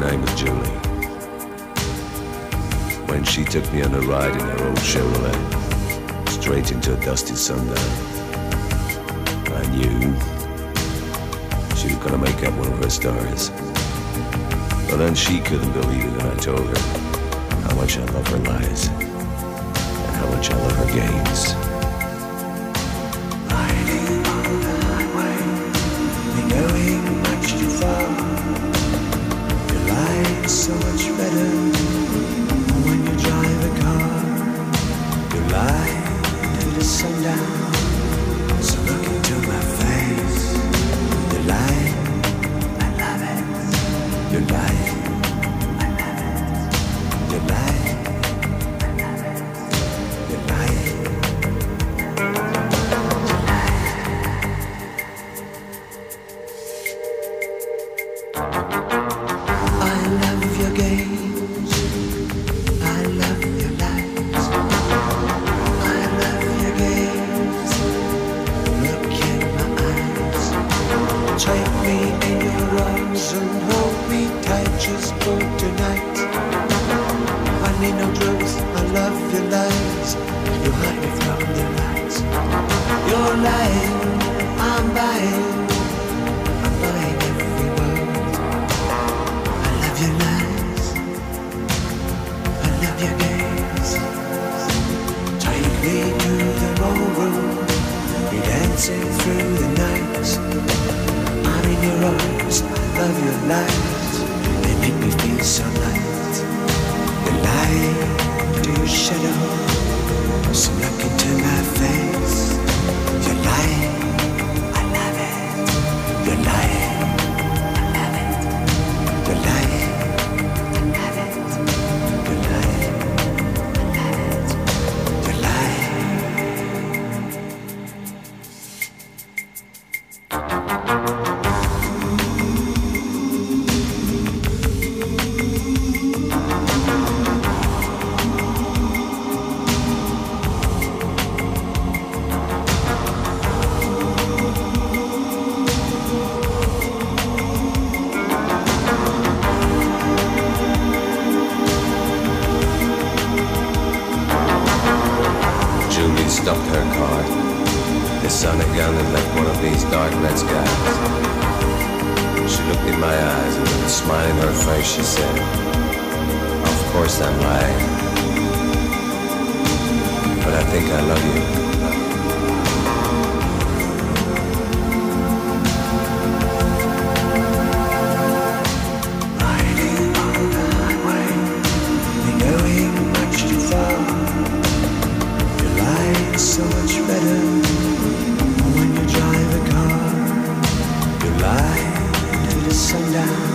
name was Julie. When she took me on a ride in her old Chevrolet, straight into a dusty sundown, I knew she was gonna make up one of her stories. But then she couldn't believe it when I told her how much I love her lies and how much I love her games. So much better arms and hold me tight just for tonight. I need no drugs. I love your lies. You hide me from the lights. You're lying. Lies. They make me feel so light. The light to your shadow. Look into my face. Her car. The sun again and left one of these dark red skies. She looked in my eyes and with a smile in her face she said, Of course I'm lying. But I think I love you. sundown.